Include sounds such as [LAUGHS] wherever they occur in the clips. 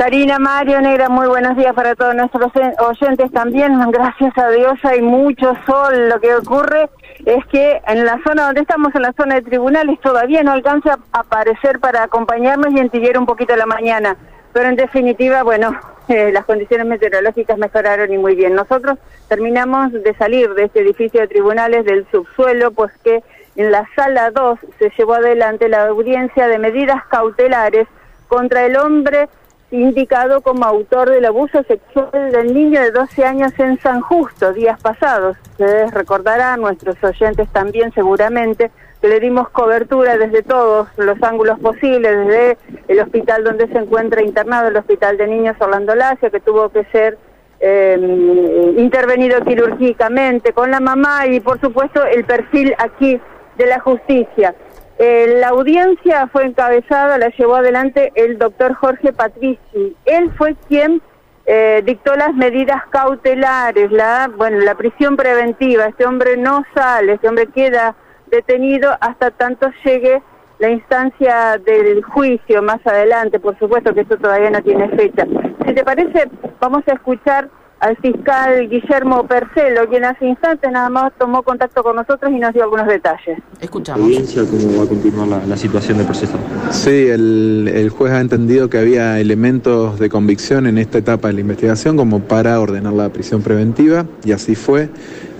Karina, Mario, Negra, muy buenos días para todos nuestros oyentes también. Gracias a Dios hay mucho sol. Lo que ocurre es que en la zona donde estamos, en la zona de tribunales, todavía no alcanza a aparecer para acompañarnos y entiguiera un poquito la mañana. Pero en definitiva, bueno, [LAUGHS] eh, las condiciones meteorológicas mejoraron y muy bien. Nosotros terminamos de salir de este edificio de tribunales del subsuelo, pues que en la sala 2 se llevó adelante la audiencia de medidas cautelares contra el hombre indicado como autor del abuso sexual del niño de 12 años en San Justo, días pasados. Ustedes recordarán, nuestros oyentes también seguramente, que le dimos cobertura desde todos los ángulos posibles, desde el hospital donde se encuentra internado, el Hospital de Niños Orlando Lacio, que tuvo que ser em, intervenido quirúrgicamente con la mamá y por supuesto el perfil aquí de la justicia. Eh, la audiencia fue encabezada, la llevó adelante el doctor Jorge Patrici. Él fue quien eh, dictó las medidas cautelares, la, bueno, la prisión preventiva. Este hombre no sale, este hombre queda detenido hasta tanto llegue la instancia del juicio más adelante. Por supuesto que esto todavía no tiene fecha. Si te parece, vamos a escuchar al fiscal Guillermo Percelo, quien hace instantes nada más tomó contacto con nosotros y nos dio algunos detalles. Escuchamos. ¿Cómo va a continuar la, situación del proceso? Sí, el, juez ha entendido que había elementos de convicción en esta etapa de la investigación como para ordenar la prisión preventiva y así fue.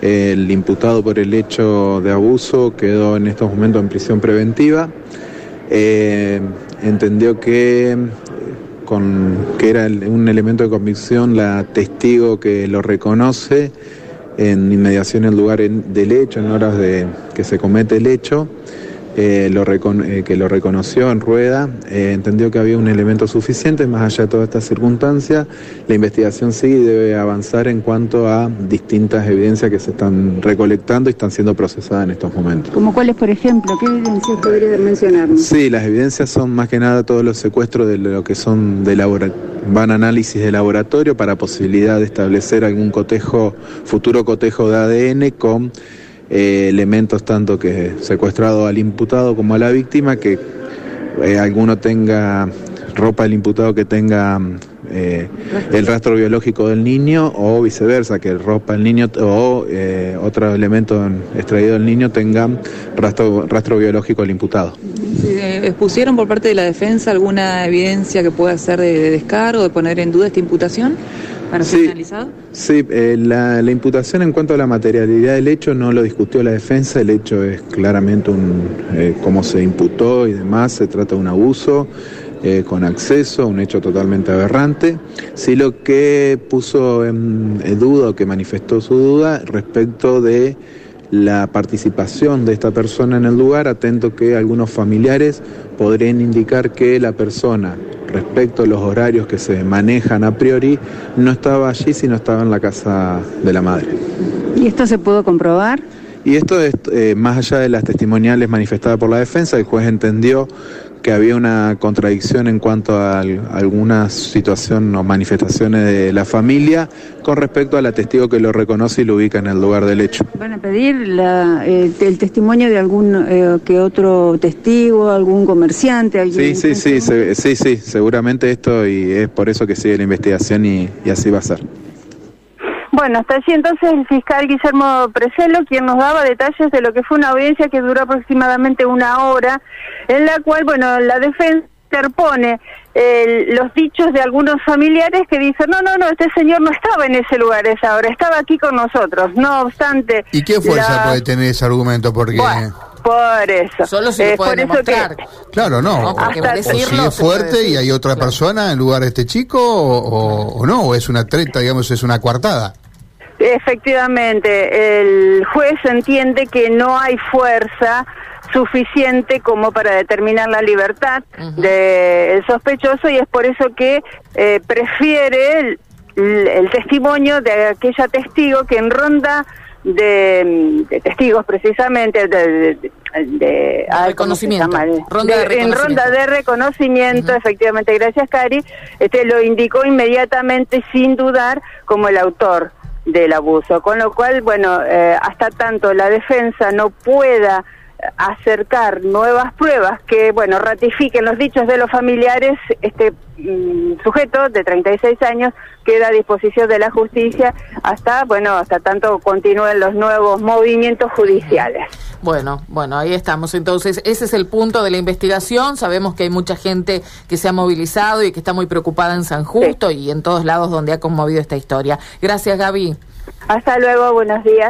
El imputado por el hecho de abuso quedó en estos momentos en prisión preventiva. Eh, entendió que con que era un elemento de convicción la testigo que lo reconoce en inmediación del lugar del hecho, en horas de que se comete el hecho, eh, lo eh, que lo reconoció en rueda, eh, entendió que había un elemento suficiente, más allá de toda esta circunstancia, la investigación sigue y debe avanzar en cuanto a distintas evidencias que se están recolectando y están siendo procesadas en estos momentos. ¿Como cuáles, por ejemplo? ¿Qué evidencias podría mencionarnos? Sí, las evidencias son más que nada todos los secuestros de lo que son de laboratorio, van análisis de laboratorio para posibilidad de establecer algún cotejo, futuro cotejo de ADN con eh, elementos tanto que secuestrado al imputado como a la víctima, que eh, alguno tenga ropa del imputado que tenga eh, el rastro biológico del niño o viceversa, que ropa del niño o otro elemento extraído del niño tenga rastro, rastro biológico del imputado. ¿Expusieron por parte de la defensa alguna evidencia que pueda ser de, de descargo, de poner en duda esta imputación? Para sí, Sí, eh, la, imputación en cuanto a la materialidad del hecho no lo discutió la defensa, el hecho es claramente un, eh, cómo se imputó y demás, se trata de un abuso. Eh, con acceso, un hecho totalmente aberrante. Sí lo que puso en, duda o que manifestó su duda respecto de la participación de esta persona en el lugar, atento que algunos familiares podrían indicar que la persona respecto a los horarios que se manejan a priori, no estaba allí, sino estaba en la casa de la madre. ¿Y esto se pudo comprobar? Y esto es, eh, más allá de las testimoniales manifestadas por la defensa, el juez entendió que había una contradicción en cuanto a alguna situación o manifestaciones de la familia con respecto al testigo que lo reconoce y lo ubica en el lugar del hecho. ¿Van a pedir eh, el testimonio de algún eh, que otro testigo, algún comerciante? Alguien sí, sí, sí, sí, sí, seguramente esto y es por eso que sigue la investigación y así va a ser. Bueno, hasta allí entonces el fiscal Guillermo Preselo, quien nos daba detalles de lo que fue una audiencia que duró aproximadamente una hora, en la cual, bueno, la defensa interpone los dichos de algunos familiares que dicen, no, no, no, este señor no estaba en ese lugar esa hora, estaba aquí con nosotros. No obstante... ¿Y qué fuerza puede tener ese argumento? Porque... por eso. Solo se puede demostrar. Claro, no. si es fuerte y hay otra persona en lugar de este chico o, o, no, o es una treta, digamos, es una coartada. Efectivamente, el juez entiende que no hay fuerza suficiente como para determinar la libertad del sospechoso y es por eso que eh, prefiere el, testimonio de aquella testigo que en ronda de, testigos precisamente de, de, reconocimiento. en ronda de reconocimiento efectivamente gracias Cari. Este lo indicó inmediatamente sin dudar como el autor del abuso. Con lo cual, bueno, eh, hasta tanto la defensa no pueda acercar nuevas pruebas que, bueno, ratifiquen los dichos de los familiares, este mm, sujeto de 36 años queda a disposición de la justicia hasta, bueno, hasta tanto continúen los nuevos movimientos judiciales. Bueno, bueno, ahí estamos. Entonces, ese es el punto de la investigación. Sabemos que hay mucha gente que se ha movilizado y que está muy preocupada en San Justo y en todos lados donde ha conmovido esta historia. Gracias, Gaby. Hasta luego, buenos días.